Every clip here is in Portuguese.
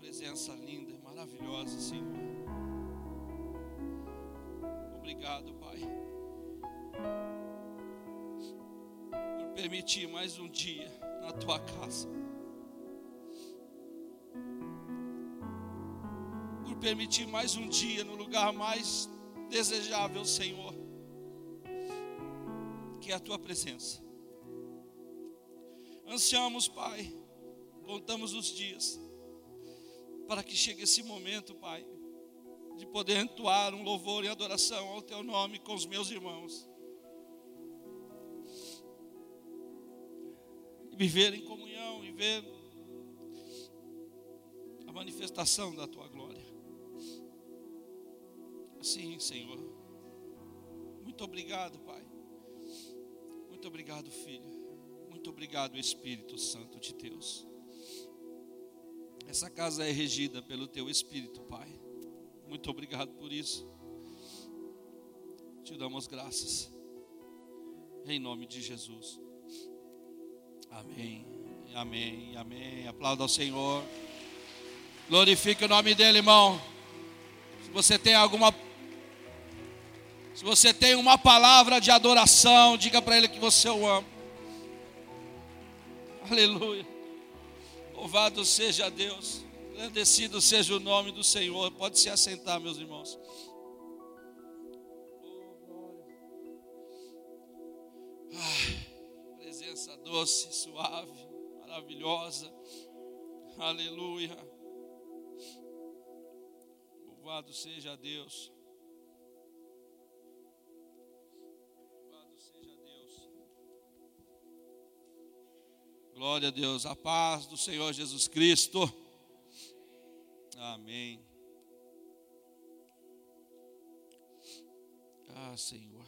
presença linda, maravilhosa, Senhor. Obrigado, Pai, por permitir mais um dia na tua casa. Por permitir mais um dia no lugar mais desejável, Senhor, que é a tua presença. Ansiamos, Pai, contamos os dias para que chegue esse momento, Pai, de poder entoar um louvor e adoração ao Teu nome com os meus irmãos. E viver em comunhão e ver a manifestação da Tua glória. Assim, Senhor. Muito obrigado, Pai. Muito obrigado, Filho. Muito obrigado, Espírito Santo de Deus. Essa casa é regida pelo teu Espírito, Pai. Muito obrigado por isso. Te damos graças. Em nome de Jesus. Amém. Amém. Amém. Aplauda ao Senhor. Glorifique o nome dele, irmão. Se você tem alguma se você tem uma palavra de adoração, diga para ele que você o ama. Aleluia. Louvado seja Deus, agradecido seja o nome do Senhor. Pode se assentar, meus irmãos. Ah, presença doce, suave, maravilhosa. Aleluia. Louvado seja Deus. Glória a Deus. A paz do Senhor Jesus Cristo. Amém. Ah, Senhor.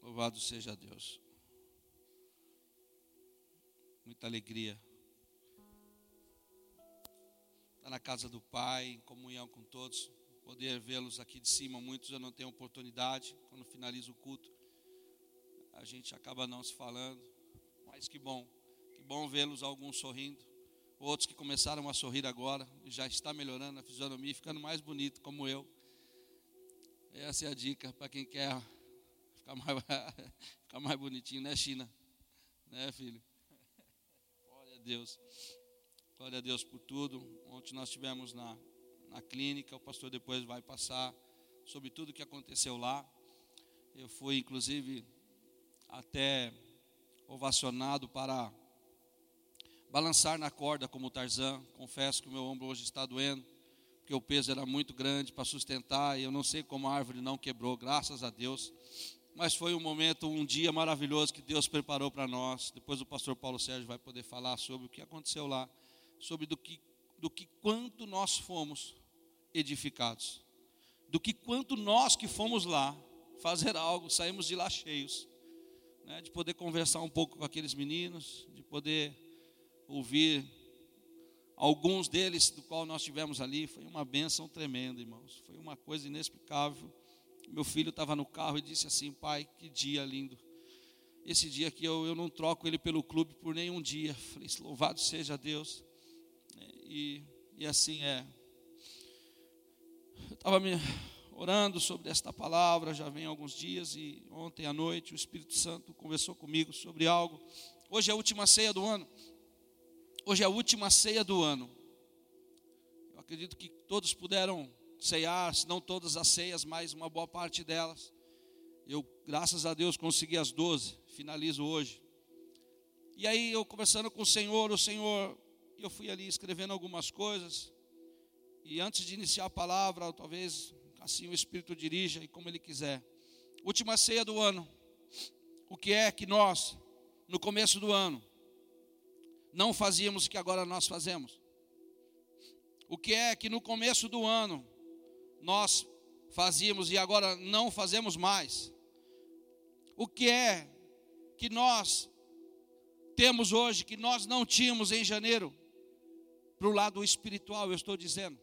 Louvado seja Deus. Muita alegria Está na casa do Pai, em comunhão com todos poder vê-los aqui de cima. Muitos eu não tenho oportunidade. Quando finaliza o culto, a gente acaba não se falando. Mas que bom, que bom vê-los alguns sorrindo. Outros que começaram a sorrir agora, já está melhorando a fisionomia, ficando mais bonito, como eu. Essa é a dica para quem quer ficar mais, ficar mais bonitinho, né, China? Né, filho? Glória a Deus. Glória a Deus por tudo. Ontem nós tivemos na na clínica. O pastor depois vai passar sobre tudo o que aconteceu lá. Eu fui, inclusive, até ovacionado para balançar na corda como Tarzan. Confesso que o meu ombro hoje está doendo, porque o peso era muito grande para sustentar e eu não sei como a árvore não quebrou, graças a Deus. Mas foi um momento, um dia maravilhoso que Deus preparou para nós. Depois o pastor Paulo Sérgio vai poder falar sobre o que aconteceu lá, sobre do que, do que quanto nós fomos edificados, do que quanto nós que fomos lá fazer algo, saímos de lá cheios, né, de poder conversar um pouco com aqueles meninos, de poder ouvir alguns deles do qual nós tivemos ali, foi uma benção tremenda, irmãos, foi uma coisa inexplicável. Meu filho estava no carro e disse assim: Pai, que dia lindo. Esse dia aqui eu, eu não troco ele pelo clube por nenhum dia. Falei: Louvado seja Deus. E, e assim é. Eu estava me orando sobre esta palavra, já vem alguns dias, e ontem à noite o Espírito Santo conversou comigo sobre algo. Hoje é a última ceia do ano. Hoje é a última ceia do ano. Eu acredito que todos puderam ceiar, se não todas as ceias, mas uma boa parte delas. Eu, graças a Deus, consegui as 12, finalizo hoje. E aí eu conversando com o Senhor, o Senhor, eu fui ali escrevendo algumas coisas. E antes de iniciar a palavra, talvez assim o Espírito dirija e como Ele quiser. Última ceia do ano. O que é que nós, no começo do ano, não fazíamos que agora nós fazemos? O que é que no começo do ano nós fazíamos e agora não fazemos mais? O que é que nós temos hoje que nós não tínhamos em janeiro? Para o lado espiritual, eu estou dizendo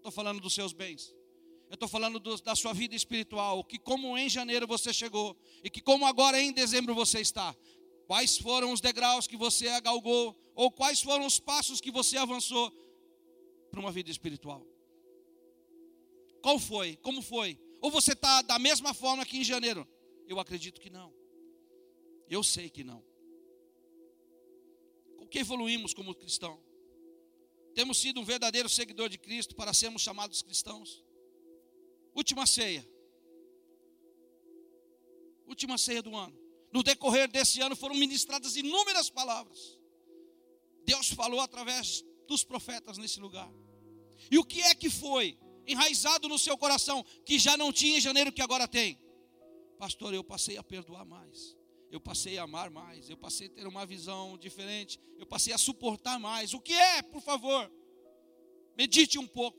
estou falando dos seus bens. Eu estou falando do, da sua vida espiritual, que como em janeiro você chegou e que como agora em dezembro você está. Quais foram os degraus que você agalgou ou quais foram os passos que você avançou para uma vida espiritual? Qual foi? Como foi? Ou você está da mesma forma que em janeiro? Eu acredito que não. Eu sei que não. O que evoluímos como cristão? Temos sido um verdadeiro seguidor de Cristo para sermos chamados cristãos? Última ceia. Última ceia do ano. No decorrer desse ano foram ministradas inúmeras palavras. Deus falou através dos profetas nesse lugar. E o que é que foi enraizado no seu coração que já não tinha em janeiro que agora tem? Pastor, eu passei a perdoar mais. Eu passei a amar mais, eu passei a ter uma visão diferente, eu passei a suportar mais. O que é, por favor? Medite um pouco.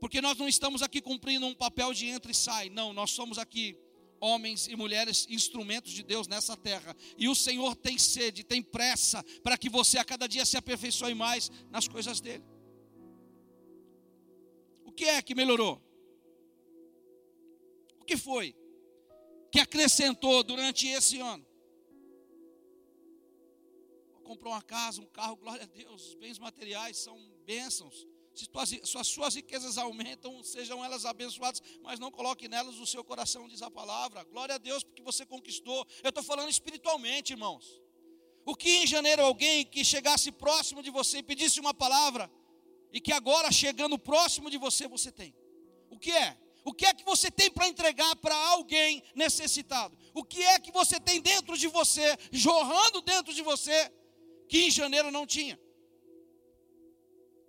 Porque nós não estamos aqui cumprindo um papel de entra e sai. Não, nós somos aqui homens e mulheres instrumentos de Deus nessa terra. E o Senhor tem sede, tem pressa para que você a cada dia se aperfeiçoe mais nas coisas dele. O que é que melhorou? O que foi que acrescentou durante esse ano? Comprou uma casa, um carro, glória a Deus. Os bens materiais são bênçãos. Se as suas riquezas aumentam, sejam elas abençoadas, mas não coloque nelas o seu coração, diz a palavra. Glória a Deus porque você conquistou. Eu estou falando espiritualmente, irmãos. O que em janeiro alguém que chegasse próximo de você e pedisse uma palavra, e que agora chegando próximo de você, você tem? O que é? O que é que você tem para entregar para alguém necessitado? O que é que você tem dentro de você, jorrando dentro de você, que em janeiro não tinha?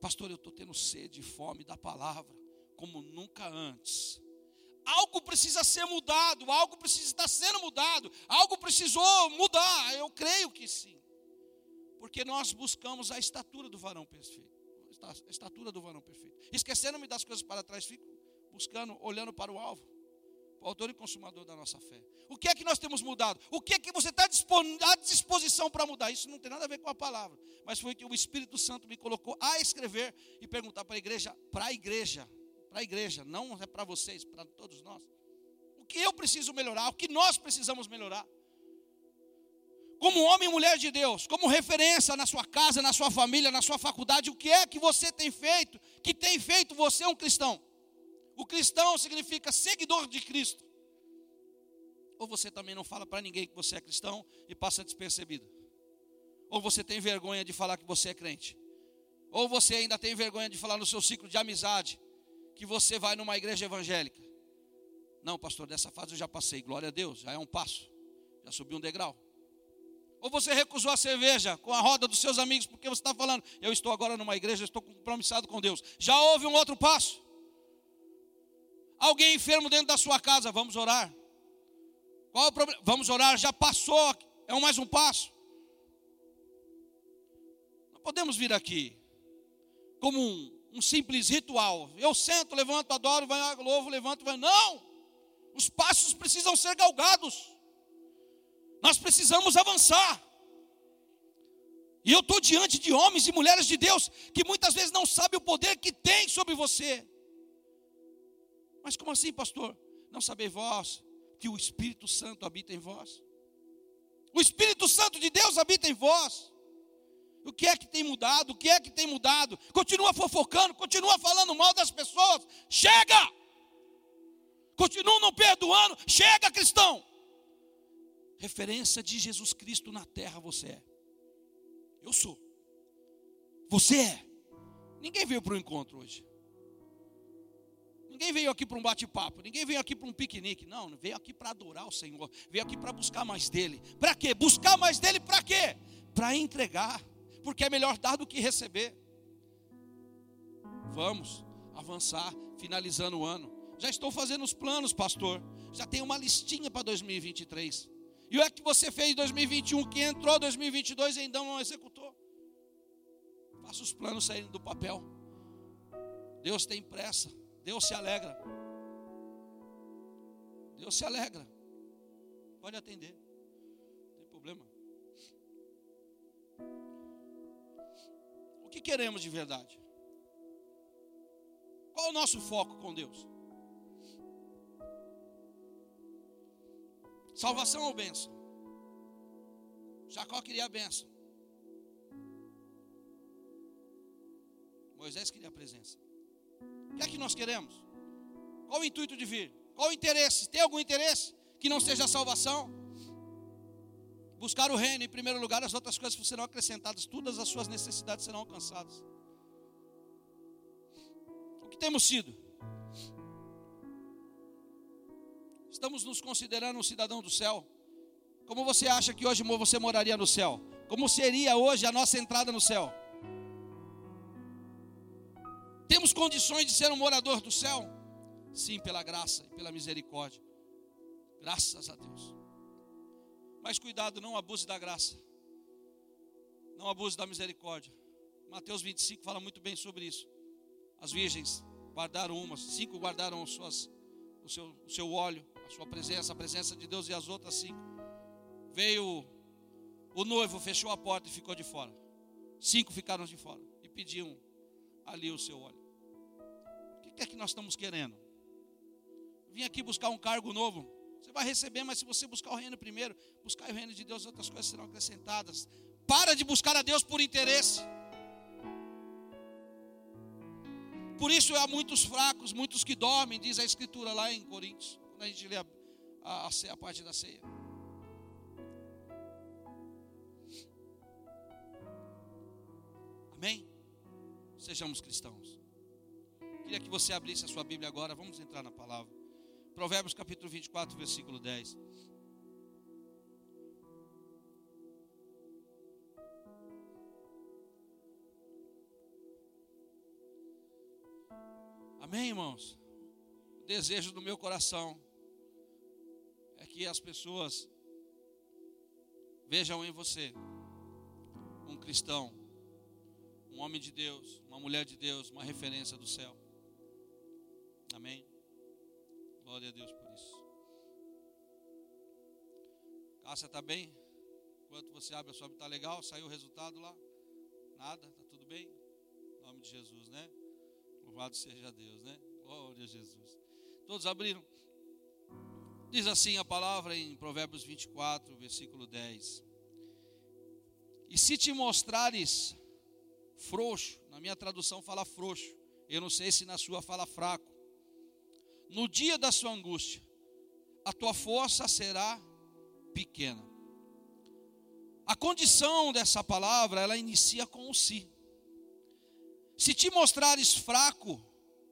Pastor, eu estou tendo sede e fome da palavra, como nunca antes. Algo precisa ser mudado, algo precisa estar sendo mudado, algo precisou mudar. Eu creio que sim. Porque nós buscamos a estatura do varão perfeito. A estatura do varão perfeito. Esquecendo-me das coisas para trás, fico buscando, olhando para o alvo o autor e consumador da nossa fé. O que é que nós temos mudado? O que é que você está à disposição para mudar? Isso não tem nada a ver com a palavra, mas foi que o Espírito Santo me colocou a escrever e perguntar para a igreja, para a igreja, para a igreja, não é para vocês, para todos nós. O que eu preciso melhorar? O que nós precisamos melhorar? Como homem e mulher de Deus, como referência na sua casa, na sua família, na sua faculdade, o que é que você tem feito, que tem feito você um cristão? O cristão significa seguidor de Cristo. Ou você também não fala para ninguém que você é cristão e passa despercebido. Ou você tem vergonha de falar que você é crente. Ou você ainda tem vergonha de falar no seu ciclo de amizade que você vai numa igreja evangélica. Não, pastor, dessa fase eu já passei, glória a Deus, já é um passo, já subi um degrau. Ou você recusou a cerveja com a roda dos seus amigos, porque você está falando, eu estou agora numa igreja, eu estou compromissado com Deus. Já houve um outro passo. Alguém enfermo dentro da sua casa, vamos orar. Qual o problema? Vamos orar, já passou, é mais um passo. Não podemos vir aqui como um, um simples ritual. Eu sento, levanto, adoro, vai, louvo, levanto, vai. Não! Os passos precisam ser galgados. Nós precisamos avançar. E eu estou diante de homens e mulheres de Deus que muitas vezes não sabem o poder que tem sobre você. Mas como assim, pastor? Não sabei vós que o Espírito Santo habita em vós? O Espírito Santo de Deus habita em vós. O que é que tem mudado? O que é que tem mudado? Continua fofocando, continua falando mal das pessoas. Chega! Continua não perdoando. Chega, cristão! Referência de Jesus Cristo na terra você é. Eu sou. Você é. Ninguém veio para o encontro hoje. Ninguém veio aqui para um bate-papo, ninguém veio aqui para um piquenique, não, veio aqui para adorar o Senhor, veio aqui para buscar mais dele. Para quê? Buscar mais dele para quê? Para entregar, porque é melhor dar do que receber. Vamos avançar, finalizando o ano. Já estou fazendo os planos, pastor. Já tem uma listinha para 2023. E o é que você fez em 2021 que entrou 2022 e ainda não executou? Faça os planos saindo do papel. Deus tem pressa. Deus se alegra. Deus se alegra. Pode atender. Não tem problema. O que queremos de verdade? Qual o nosso foco com Deus? Salvação ou bênção? Jacó queria a bênção. Moisés queria a presença. O que é que nós queremos? Qual o intuito de vir? Qual o interesse? Tem algum interesse que não seja a salvação? Buscar o reino em primeiro lugar, as outras coisas serão acrescentadas, todas as suas necessidades serão alcançadas. O que temos sido? Estamos nos considerando um cidadão do céu? Como você acha que hoje você moraria no céu? Como seria hoje a nossa entrada no céu? Temos condições de ser um morador do céu? Sim, pela graça e pela misericórdia. Graças a Deus. Mas cuidado, não abuse da graça. Não abuse da misericórdia. Mateus 25 fala muito bem sobre isso. As virgens guardaram umas, cinco guardaram suas, o, seu, o seu óleo, a sua presença, a presença de Deus, e as outras cinco. Veio o noivo, fechou a porta e ficou de fora. Cinco ficaram de fora e pediam ali o seu óleo. O que é que nós estamos querendo? Vim aqui buscar um cargo novo. Você vai receber, mas se você buscar o reino primeiro, buscar o reino de Deus, outras coisas serão acrescentadas. Para de buscar a Deus por interesse. Por isso há muitos fracos, muitos que dormem, diz a Escritura lá em Coríntios, quando a gente lê a, a, a parte da ceia. Amém? Sejamos cristãos. Queria que você abrisse a sua Bíblia agora, vamos entrar na palavra. Provérbios capítulo 24, versículo 10. Amém, irmãos? O desejo do meu coração é que as pessoas vejam em você um cristão, um homem de Deus, uma mulher de Deus, uma referência do céu. Amém? Glória a Deus por isso. Cássia está bem? Enquanto você abre a sua está legal? Saiu o resultado lá? Nada? Está tudo bem? Em nome de Jesus, né? Louvado seja Deus, né? Glória a Jesus. Todos abriram? Diz assim a palavra em Provérbios 24, versículo 10. E se te mostrares frouxo, na minha tradução fala frouxo, eu não sei se na sua fala fraco no dia da sua angústia, a tua força será pequena. A condição dessa palavra, ela inicia com o si. Se te mostrares fraco,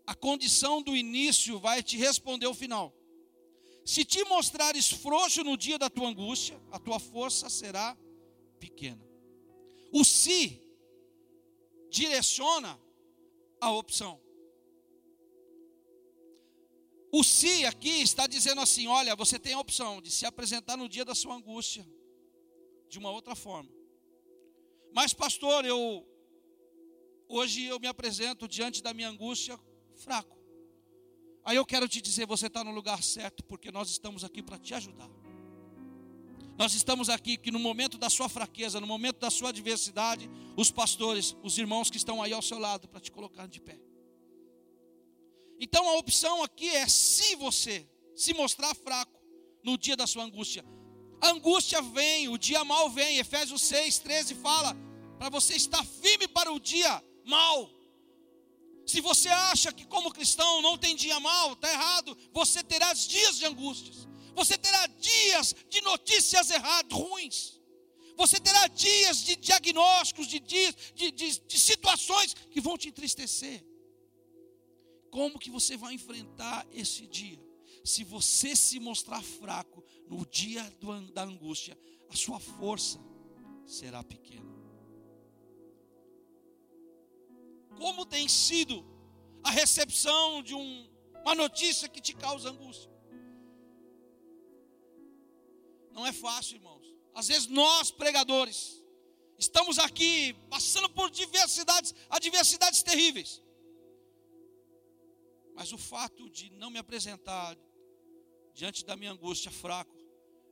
a condição do início vai te responder o final. Se te mostrares frouxo no dia da tua angústia, a tua força será pequena. O si direciona a opção. O se aqui está dizendo assim: olha, você tem a opção de se apresentar no dia da sua angústia de uma outra forma. Mas, pastor, eu hoje eu me apresento diante da minha angústia fraco. Aí eu quero te dizer, você está no lugar certo, porque nós estamos aqui para te ajudar. Nós estamos aqui que no momento da sua fraqueza, no momento da sua adversidade, os pastores, os irmãos que estão aí ao seu lado para te colocar de pé. Então a opção aqui é se você se mostrar fraco no dia da sua angústia. A angústia vem, o dia mal vem. Efésios 6, 13 fala para você estar firme para o dia mal. Se você acha que como cristão não tem dia mal, está errado. Você terá dias de angústias. Você terá dias de notícias erradas, ruins. Você terá dias de diagnósticos, de, dias, de, de, de situações que vão te entristecer. Como que você vai enfrentar esse dia? Se você se mostrar fraco no dia da angústia, a sua força será pequena. Como tem sido a recepção de um, uma notícia que te causa angústia? Não é fácil, irmãos. Às vezes nós, pregadores, estamos aqui passando por diversidades, adversidades terríveis. Mas o fato de não me apresentar diante da minha angústia fraco,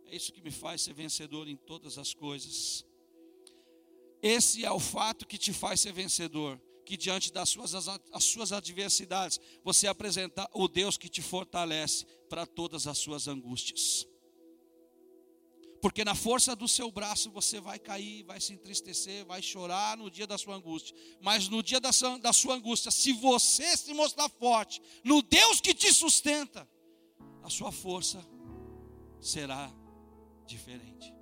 é isso que me faz ser vencedor em todas as coisas. Esse é o fato que te faz ser vencedor, que diante das suas, as suas adversidades, você apresentar o Deus que te fortalece para todas as suas angústias. Porque na força do seu braço você vai cair, vai se entristecer, vai chorar no dia da sua angústia. Mas no dia da sua, da sua angústia, se você se mostrar forte, no Deus que te sustenta, a sua força será diferente.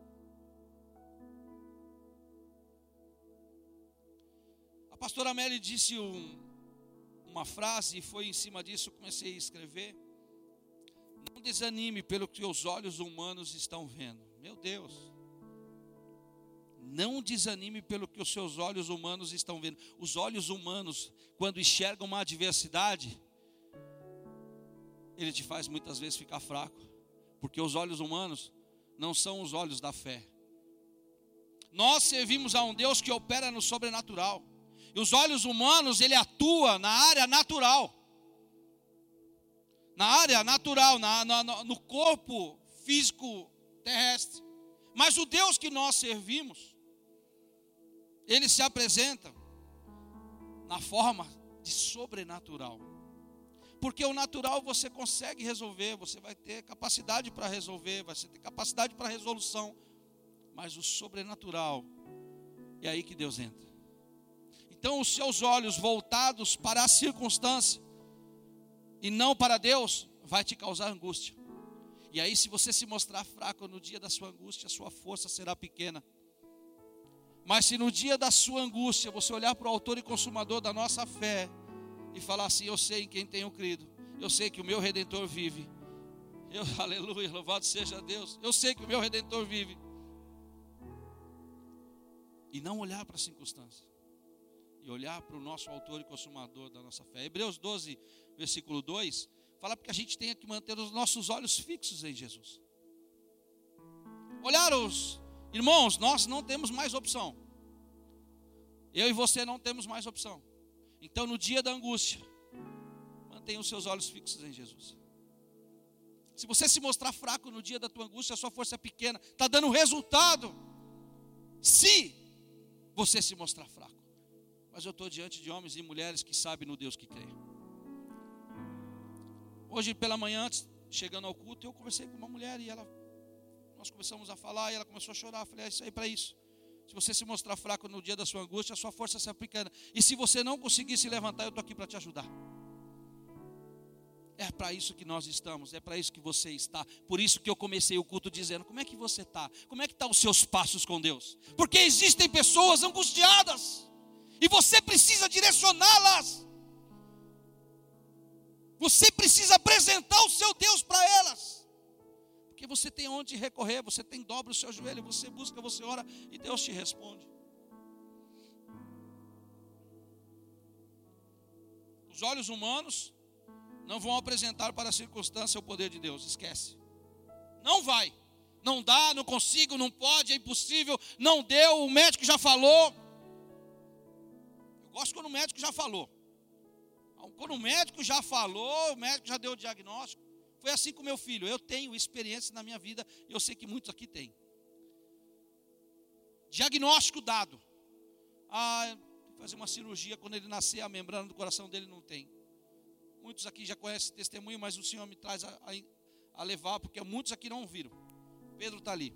A pastora Amélie disse um, uma frase e foi em cima disso que comecei a escrever. Não desanime pelo que os olhos humanos estão vendo. Meu Deus. Não desanime pelo que os seus olhos humanos estão vendo. Os olhos humanos, quando enxergam uma adversidade, ele te faz muitas vezes ficar fraco, porque os olhos humanos não são os olhos da fé. Nós servimos a um Deus que opera no sobrenatural. E os olhos humanos, ele atua na área natural. Na área natural, na, na, no corpo físico terrestre. Mas o Deus que nós servimos, ele se apresenta na forma de sobrenatural. Porque o natural você consegue resolver, você vai ter capacidade para resolver, vai ter capacidade para resolução. Mas o sobrenatural, é aí que Deus entra. Então, os seus olhos voltados para a circunstância e não para Deus, vai te causar angústia. E aí, se você se mostrar fraco no dia da sua angústia, a sua força será pequena. Mas se no dia da sua angústia você olhar para o autor e consumador da nossa fé e falar assim: Eu sei em quem tenho crido, eu sei que o meu redentor vive. Eu, aleluia, louvado seja Deus. Eu sei que o meu redentor vive. E não olhar para a circunstância, e olhar para o nosso autor e consumador da nossa fé. Hebreus 12, versículo 2 Fala porque a gente tem que manter os nossos olhos fixos em Jesus. Olhar os irmãos, nós não temos mais opção. Eu e você não temos mais opção. Então, no dia da angústia, mantenha os seus olhos fixos em Jesus. Se você se mostrar fraco no dia da tua angústia, a sua força é pequena, está dando resultado. Se você se mostrar fraco. Mas eu estou diante de homens e mulheres que sabem no Deus que crê. Hoje pela manhã, antes, chegando ao culto, eu conversei com uma mulher e ela, nós começamos a falar e ela começou a chorar. Eu falei, é isso aí para isso. Se você se mostrar fraco no dia da sua angústia, a sua força se pequena. E se você não conseguir se levantar, eu estou aqui para te ajudar. É para isso que nós estamos, é para isso que você está. Por isso que eu comecei o culto dizendo: como é que você está? Como é que estão tá os seus passos com Deus? Porque existem pessoas angustiadas e você precisa direcioná-las. Você precisa apresentar o seu Deus para elas. Porque você tem onde recorrer, você tem dobra o seu joelho, você busca, você ora e Deus te responde. Os olhos humanos não vão apresentar para a circunstância o poder de Deus, esquece. Não vai. Não dá, não consigo, não pode, é impossível, não deu, o médico já falou. Eu gosto quando o médico já falou. Quando o médico já falou, o médico já deu o diagnóstico. Foi assim com meu filho. Eu tenho experiência na minha vida e eu sei que muitos aqui têm. Diagnóstico dado. Ah, fazer uma cirurgia quando ele nascer, a membrana do coração dele não tem. Muitos aqui já conhecem testemunho, mas o Senhor me traz a, a, a levar, porque muitos aqui não viram. Pedro está ali.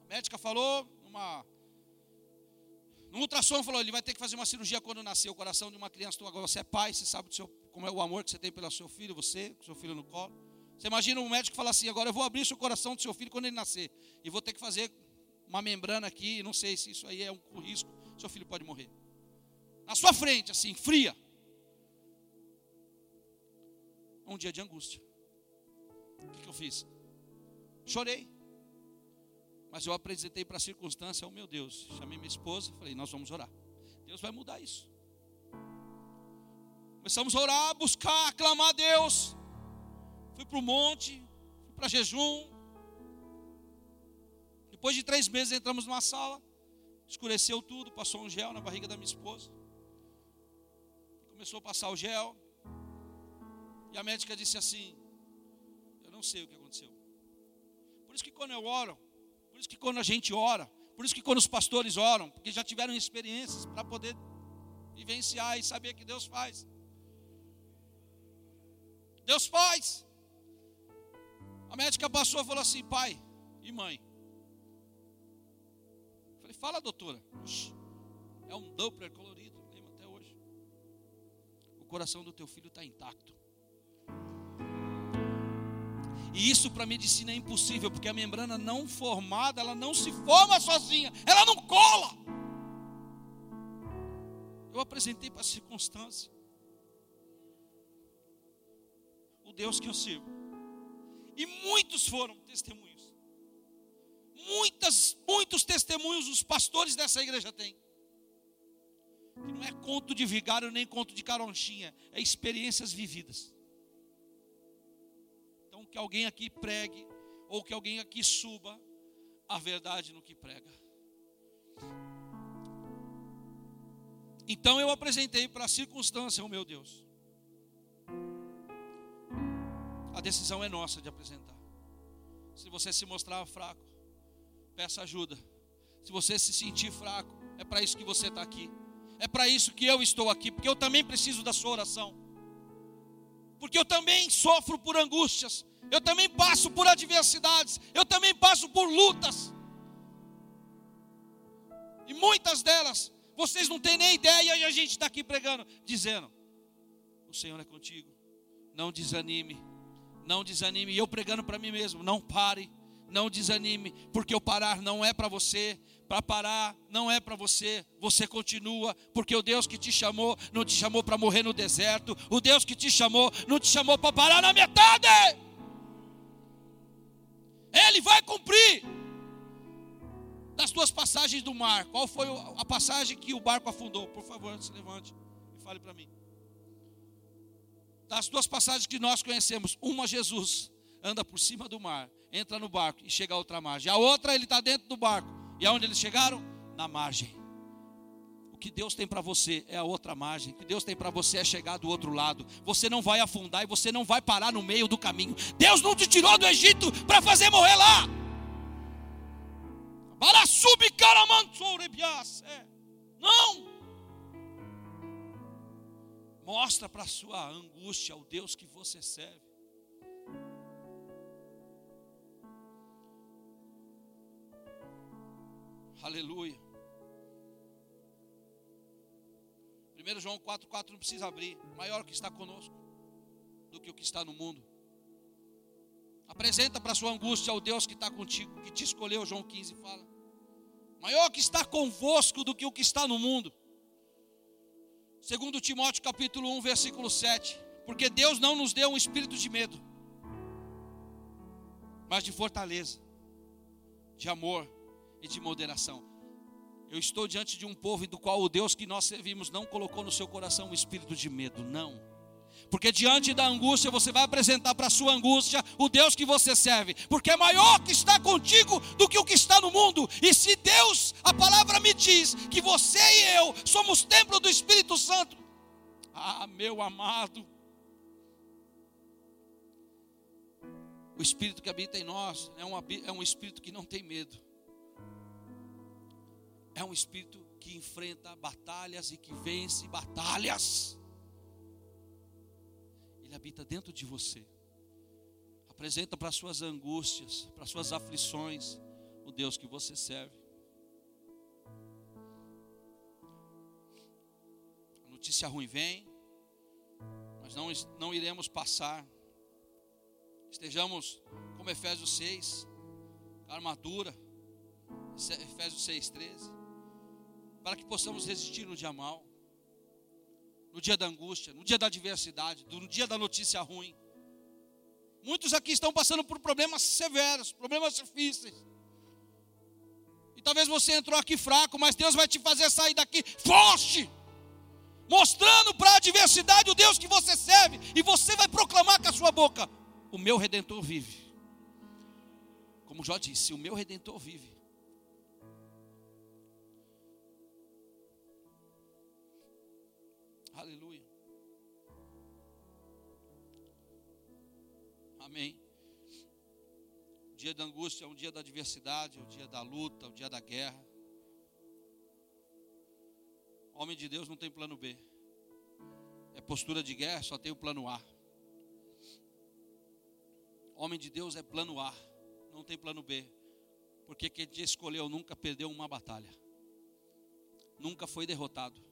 A médica falou, numa no ultrassom falou, ele vai ter que fazer uma cirurgia quando nascer o coração de uma criança. Tu agora você é pai, você sabe seu, como é o amor que você tem pelo seu filho, você, com seu filho no colo. Você imagina um médico falar assim, agora eu vou abrir o coração do seu filho quando ele nascer. E vou ter que fazer uma membrana aqui, não sei se isso aí é um, um risco, seu filho pode morrer. Na sua frente, assim, fria. Um dia de angústia. O que, que eu fiz? Chorei. Mas eu apresentei para a circunstância, oh meu Deus, chamei minha esposa, falei, nós vamos orar. Deus vai mudar isso. Começamos a orar, buscar, aclamar a Deus. Fui para o monte, fui para jejum. Depois de três meses entramos numa sala, escureceu tudo, passou um gel na barriga da minha esposa. Começou a passar o gel. E a médica disse assim: Eu não sei o que aconteceu. Por isso que quando eu oro, isso que quando a gente ora, por isso que quando os pastores oram, porque já tiveram experiências para poder vivenciar e saber que Deus faz. Deus faz. A médica passou e falou assim: pai e mãe. Eu falei, fala, doutora. é um Doppler colorido, lembro até hoje. O coração do teu filho está intacto. E isso para medicina é impossível, porque a membrana não formada, ela não se forma sozinha, ela não cola. Eu apresentei para a circunstância. O Deus que eu sirvo. E muitos foram testemunhos. Muitas, muitos testemunhos os pastores dessa igreja têm. Que não é conto de vigário nem conto de caronchinha, é experiências vividas que alguém aqui pregue, ou que alguém aqui suba a verdade no que prega. Então eu apresentei para a circunstância, oh meu Deus. A decisão é nossa de apresentar. Se você se mostrar fraco, peça ajuda. Se você se sentir fraco, é para isso que você está aqui. É para isso que eu estou aqui, porque eu também preciso da sua oração. Porque eu também sofro por angústias, eu também passo por adversidades, eu também passo por lutas. E muitas delas, vocês não têm nem ideia, e a gente está aqui pregando, dizendo: O Senhor é contigo, não desanime, não desanime. E eu pregando para mim mesmo: Não pare, não desanime, porque o parar não é para você, para parar não é para você, você continua, porque o Deus que te chamou não te chamou para morrer no deserto, o Deus que te chamou não te chamou para parar na metade. Ele vai cumprir. Das tuas passagens do mar, qual foi a passagem que o barco afundou? Por favor, se levante e fale para mim. Das duas passagens que nós conhecemos, uma Jesus anda por cima do mar, entra no barco e chega a outra margem. A outra ele está dentro do barco. E aonde eles chegaram? Na margem que Deus tem para você é a outra margem, o que Deus tem para você é chegar do outro lado. Você não vai afundar e você não vai parar no meio do caminho. Deus não te tirou do Egito para fazer morrer lá. É. Não. Mostra para sua angústia o Deus que você serve. Aleluia. 1 João 4,4 não precisa abrir. Maior que está conosco do que o que está no mundo. Apresenta para sua angústia ao Deus que está contigo, que te escolheu, João 15 fala. Maior que está convosco do que o que está no mundo. Segundo Timóteo capítulo 1, versículo 7. Porque Deus não nos deu um espírito de medo, mas de fortaleza, de amor e de moderação. Eu estou diante de um povo do qual o Deus que nós servimos não colocou no seu coração um espírito de medo, não. Porque diante da angústia você vai apresentar para a sua angústia o Deus que você serve, porque é maior que está contigo do que o que está no mundo. E se Deus, a palavra me diz que você e eu somos templo do Espírito Santo, ah, meu amado, o Espírito que habita em nós é um, é um Espírito que não tem medo é um espírito que enfrenta batalhas e que vence batalhas. Ele habita dentro de você. Apresenta para suas angústias, para suas aflições, o Deus que você serve. A notícia ruim vem, mas não, não iremos passar. Estejamos como Efésios 6, armadura, Efésios 6, 13 para que possamos resistir no dia mal, no dia da angústia, no dia da adversidade, no dia da notícia ruim. Muitos aqui estão passando por problemas severos, problemas difíceis. E talvez você entrou aqui fraco, mas Deus vai te fazer sair daqui forte, mostrando para a adversidade o Deus que você serve, e você vai proclamar com a sua boca: O meu redentor vive. Como Jó disse, o meu redentor vive. Amém. O dia da angústia é um dia da adversidade, é o dia da luta, é o dia da guerra. Homem de Deus não tem plano B. É postura de guerra, só tem o plano A. Homem de Deus é plano A, não tem plano B. Porque quem te escolheu nunca perdeu uma batalha. Nunca foi derrotado.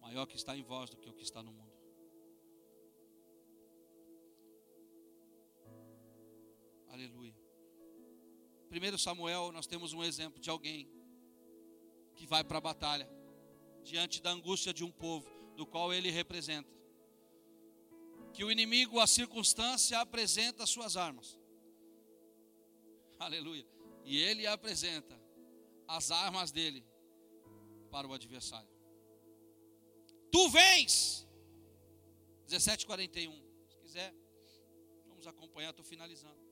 Maior que está em vós do que o que está no mundo. Aleluia. Primeiro Samuel, nós temos um exemplo de alguém que vai para a batalha diante da angústia de um povo do qual ele representa. Que o inimigo, a circunstância, apresenta suas armas. Aleluia. E ele apresenta as armas dele para o adversário. Tu vens. 17:41. Se quiser, vamos acompanhar, estou finalizando.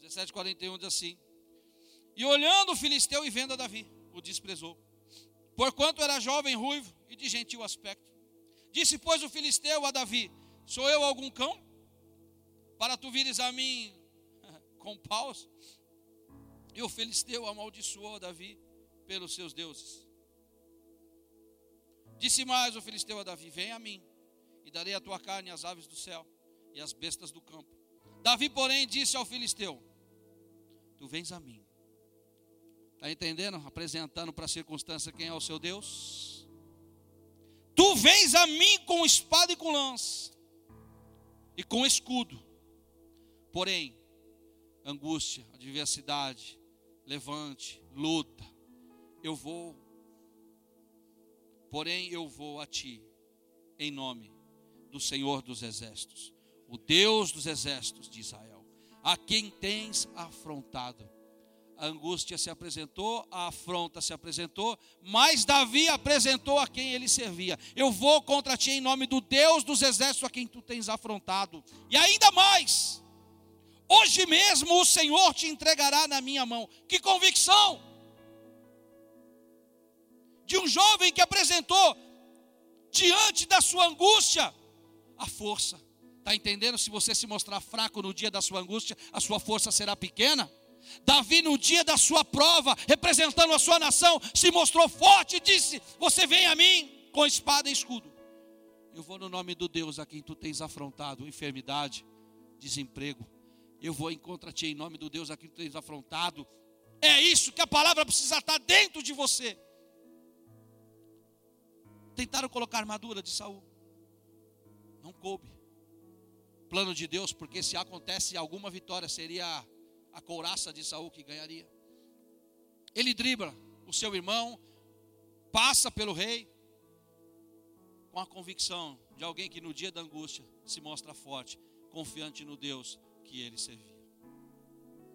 17:41 diz assim: E olhando o filisteu e vendo a Davi, o desprezou. Porquanto era jovem, ruivo e de gentil aspecto. Disse, pois, o filisteu a Davi: Sou eu algum cão? Para tu vires a mim com paus? E o filisteu amaldiçoou Davi pelos seus deuses. Disse mais o filisteu a Davi: Vem a mim, e darei a tua carne às aves do céu e às bestas do campo. Davi, porém, disse ao filisteu: Tu vens a mim. Está entendendo? Apresentando para a circunstância quem é o seu Deus. Tu vens a mim com espada e com lança, e com escudo. Porém, angústia, adversidade, levante, luta, eu vou, porém eu vou a ti, em nome do Senhor dos Exércitos, o Deus dos Exércitos de Israel, a quem tens afrontado. A angústia se apresentou, a afronta se apresentou, mas Davi apresentou a quem ele servia. Eu vou contra ti em nome do Deus dos exércitos a quem tu tens afrontado. E ainda mais, hoje mesmo o Senhor te entregará na minha mão. Que convicção! de um jovem que apresentou diante da sua angústia a força. Está entendendo? Se você se mostrar fraco no dia da sua angústia, a sua força será pequena. Davi, no dia da sua prova, representando a sua nação, se mostrou forte e disse: Você vem a mim com espada e escudo. Eu vou no nome do Deus a quem tu tens afrontado enfermidade, desemprego. Eu vou encontrar ti em nome do Deus a quem tu tens afrontado. É isso que a palavra precisa estar dentro de você. Tentaram colocar armadura de Saul. Não coube. Plano de Deus, porque se acontece alguma vitória, seria a couraça de Saul que ganharia. Ele dribla o seu irmão, passa pelo rei, com a convicção de alguém que no dia da angústia se mostra forte, confiante no Deus que ele servia.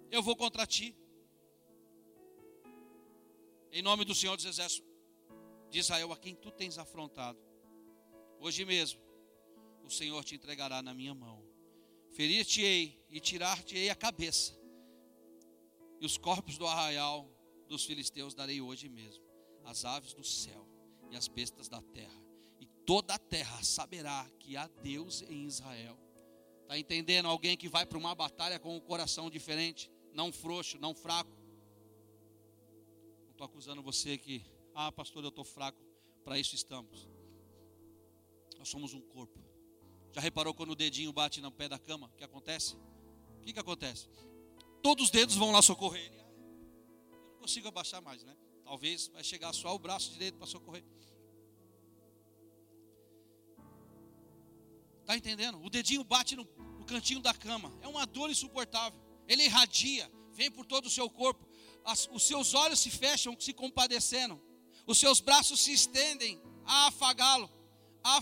Eu vou contra ti. Em nome do Senhor dos Exércitos de Israel, a quem tu tens afrontado. Hoje mesmo, o Senhor te entregará na minha mão. Ferir-te-ei e tirar-te-ei a cabeça. E os corpos do arraial dos filisteus darei hoje mesmo. As aves do céu e as bestas da terra. E toda a terra saberá que há Deus em Israel. Está entendendo? Alguém que vai para uma batalha com um coração diferente, não frouxo, não fraco. Não estou acusando você que ah, pastor, eu estou fraco. Para isso estamos. Nós somos um corpo. Já reparou quando o dedinho bate no pé da cama? O que acontece? O que, que acontece? Todos os dedos vão lá socorrer ele. Eu não consigo abaixar mais, né? Talvez vai chegar só o braço direito para socorrer. Está entendendo? O dedinho bate no, no, cantinho da cama. É uma dor insuportável. Ele irradia, vem por todo o seu corpo. As, os seus olhos se fecham, se compadecendo os seus braços se estendem a afagá-lo, a,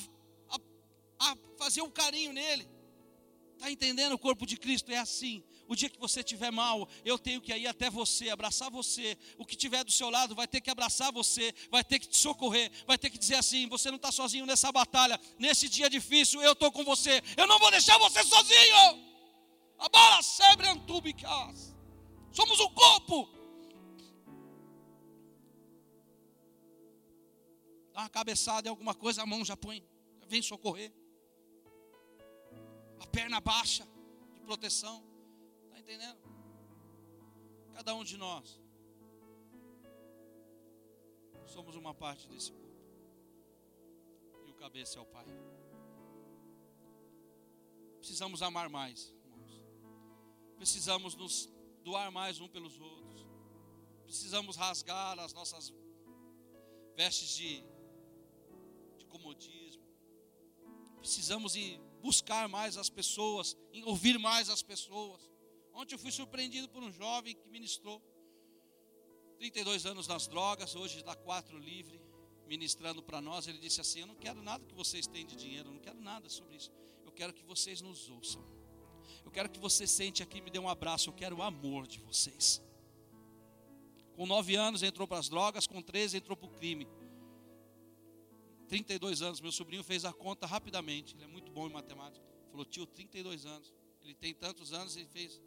a, fazer um carinho nele. Está entendendo? O corpo de Cristo é assim. O dia que você estiver mal, eu tenho que ir até você, abraçar você. O que tiver do seu lado vai ter que abraçar você, vai ter que te socorrer, vai ter que dizer assim: você não está sozinho nessa batalha, nesse dia difícil, eu estou com você. Eu não vou deixar você sozinho. A bala sempre antubicas. Somos um corpo. dá uma cabeçada em alguma coisa, a mão já põe, vem socorrer. A perna baixa de proteção. Está entendendo? Cada um de nós Somos uma parte desse corpo. E o cabeça é o Pai. Precisamos amar mais, irmãos. Precisamos nos doar mais um pelos outros. Precisamos rasgar as nossas vestes de, de comodismo. Precisamos ir buscar mais as pessoas, ouvir mais as pessoas. Ontem eu fui surpreendido por um jovem que ministrou 32 anos nas drogas, hoje está quatro livre, ministrando para nós. Ele disse assim: Eu não quero nada que vocês têm de dinheiro, eu não quero nada sobre isso. Eu quero que vocês nos ouçam. Eu quero que você sente aqui e me dê um abraço. Eu quero o amor de vocês. Com nove anos entrou para as drogas, com 13 entrou para o crime. 32 anos, meu sobrinho fez a conta rapidamente. Ele é muito bom em matemática. Falou, tio, 32 anos. Ele tem tantos anos e fez.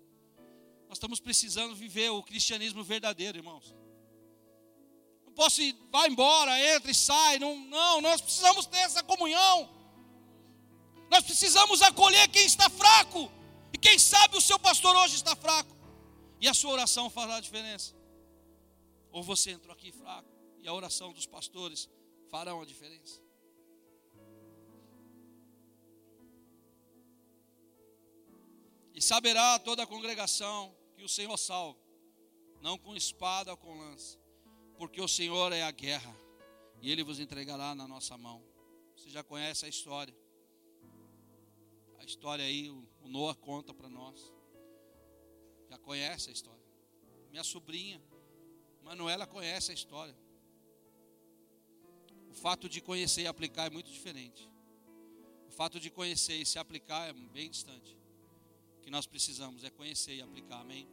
Nós estamos precisando viver o cristianismo verdadeiro, irmãos posso ir, vai embora, entra e sai. Não, não, nós precisamos ter essa comunhão. Nós precisamos acolher quem está fraco. E quem sabe o seu pastor hoje está fraco. E a sua oração fará a diferença. Ou você entrou aqui fraco. E a oração dos pastores farão a diferença. E saberá toda a congregação que o Senhor salva, não com espada ou com lança, porque o Senhor é a guerra e Ele vos entregará na nossa mão. Você já conhece a história. A história aí, o Noah conta para nós. Já conhece a história. Minha sobrinha, Manuela, conhece a história. O fato de conhecer e aplicar é muito diferente. O fato de conhecer e se aplicar é bem distante. O que nós precisamos é conhecer e aplicar, amém?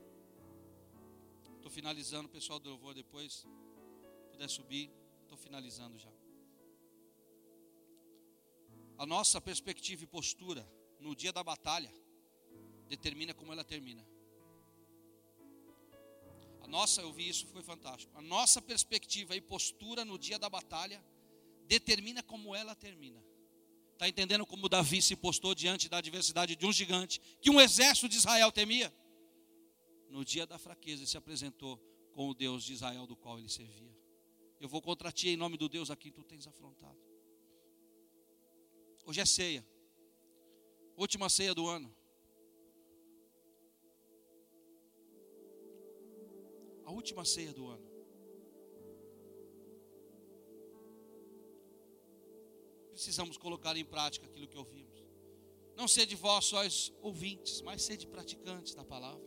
Estou finalizando, pessoal do louvor depois puder subir, estou finalizando já. A nossa perspectiva e postura no dia da batalha determina como ela termina. A nossa, eu vi isso, foi fantástico. A nossa perspectiva e postura no dia da batalha determina como ela termina. Está entendendo como Davi se postou diante da adversidade de um gigante que um exército de Israel temia? No dia da fraqueza, se apresentou com o Deus de Israel do qual ele servia. Eu vou contra ti em nome do Deus a quem tu tens afrontado. Hoje é ceia. Última ceia do ano. A última ceia do ano. Precisamos colocar em prática aquilo que ouvimos. Não ser de vós sóis ouvintes, mas ser de praticantes da palavra.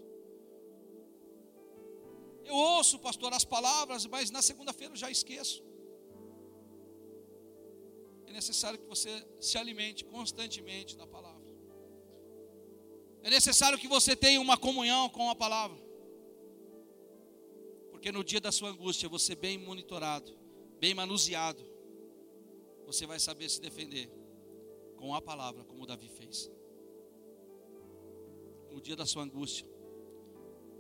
Eu ouço, pastor, as palavras, mas na segunda-feira eu já esqueço. É necessário que você se alimente constantemente da palavra. É necessário que você tenha uma comunhão com a palavra. Porque no dia da sua angústia, você bem monitorado, bem manuseado, você vai saber se defender com a palavra, como Davi fez. No dia da sua angústia,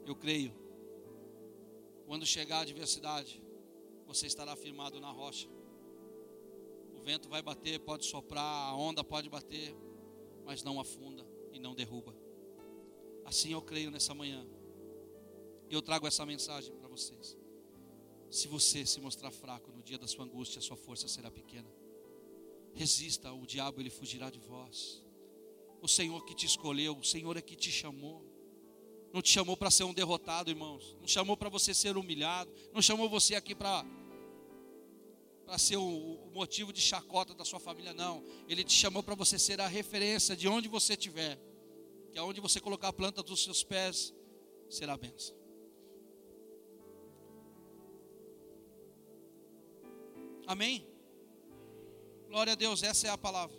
eu creio quando chegar a adversidade, você estará firmado na rocha. O vento vai bater, pode soprar, a onda pode bater, mas não afunda e não derruba. Assim eu creio nessa manhã. Eu trago essa mensagem para vocês. Se você se mostrar fraco no dia da sua angústia, a sua força será pequena. Resista, o diabo ele fugirá de vós. O Senhor que te escolheu, o Senhor é que te chamou. Não te chamou para ser um derrotado, irmãos. Não chamou para você ser humilhado. Não chamou você aqui para para ser o, o, motivo de chacota da sua família, não. Ele te chamou para você ser a referência de onde você estiver. Que aonde você colocar a planta dos seus pés, será benção. Amém? Glória a Deus, essa é a palavra.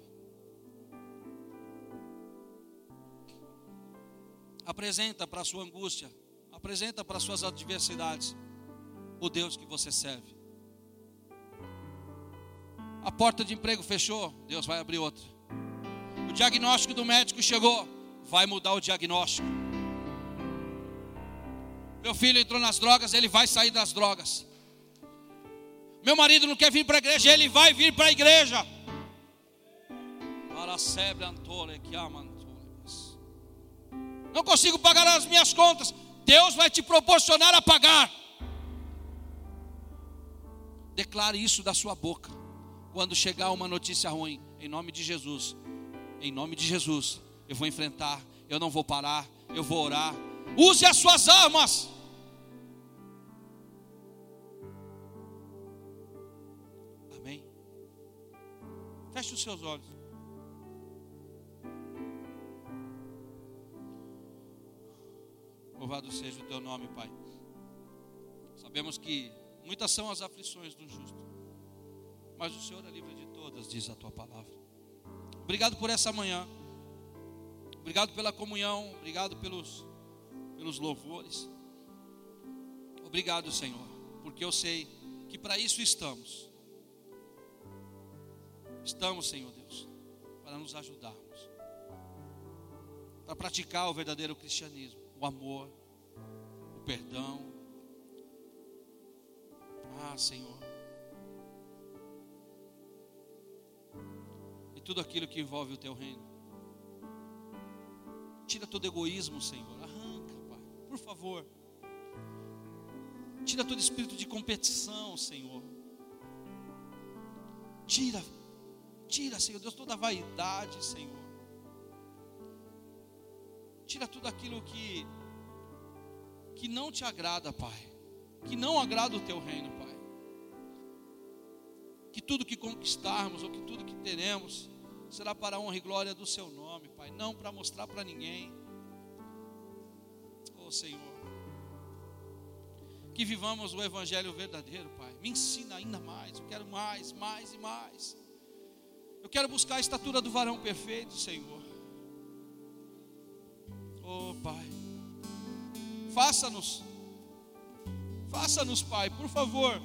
Apresenta para a sua angústia, apresenta para as suas adversidades o Deus que você serve. A porta de emprego fechou, Deus vai abrir outra. O diagnóstico do médico chegou, vai mudar o diagnóstico. Meu filho entrou nas drogas, ele vai sair das drogas. Meu marido não quer vir para a igreja, ele vai vir para a igreja. Para a sebre antole que amam não consigo pagar as minhas contas. Deus vai te proporcionar a pagar. Declare isso da sua boca. Quando chegar uma notícia ruim, em nome de Jesus, em nome de Jesus, eu vou enfrentar, eu não vou parar, eu vou orar. Use as suas armas. Feche os seus olhos. Louvado seja o teu nome, Pai. Sabemos que muitas são as aflições do justo, mas o Senhor é livre de todas, diz a tua palavra. Obrigado por essa manhã. Obrigado pela comunhão, obrigado pelos pelos louvores. Obrigado, Senhor, porque eu sei que para isso estamos. Estamos, Senhor Deus, para nos ajudarmos, para praticar o verdadeiro cristianismo, o amor, o perdão. Ah, Senhor. E tudo aquilo que envolve o teu reino. Tira todo egoísmo, Senhor. Arranca, Pai, por favor. Tira todo espírito de competição, Senhor. Tira, tira, Senhor Deus, toda a vaidade, Senhor. Tira tudo aquilo que que não te agrada, Pai. Que não agrada o teu reino, Pai. Que tudo que conquistarmos ou que tudo que teremos será para a honra e glória do seu nome, Pai, não para mostrar para ninguém. Oh, Senhor. Que vivamos o evangelho verdadeiro, Pai. Me ensina ainda mais. Eu quero mais, mais e mais. Eu quero buscar a estatura do varão perfeito, Senhor. Oh, Pai. Faça-nos, faça-nos, Pai, por favor,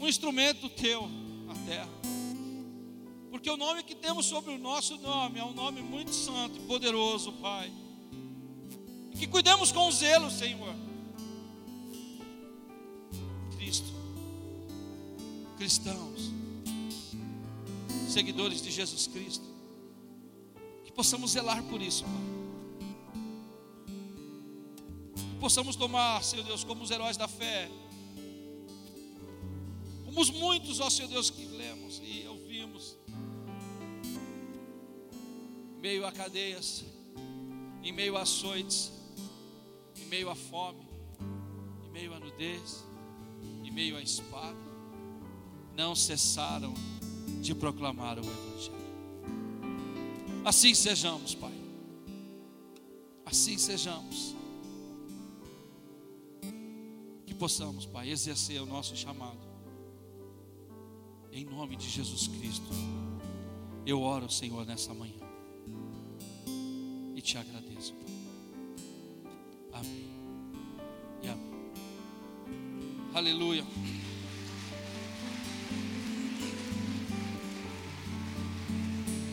um instrumento teu na terra. Porque o nome que temos sobre o nosso nome é um nome muito santo e poderoso, Pai. E que cuidemos com zelo, Senhor. Cristo, cristãos, seguidores de Jesus Cristo, que possamos zelar por isso, Pai. Possamos tomar, Senhor Deus, como os heróis da fé, como os muitos, ó Senhor Deus, que lemos e ouvimos, em meio a cadeias, em meio a açoites, em meio à fome, em meio à nudez, em meio à espada, não cessaram de proclamar o Evangelho. Assim sejamos, Pai. Assim sejamos. que possamos, Pai, exercer o nosso chamado. Em nome de Jesus Cristo. Eu oro, Senhor, nessa manhã. E te agradeço, Pai. Amém. E amém. Aleluia.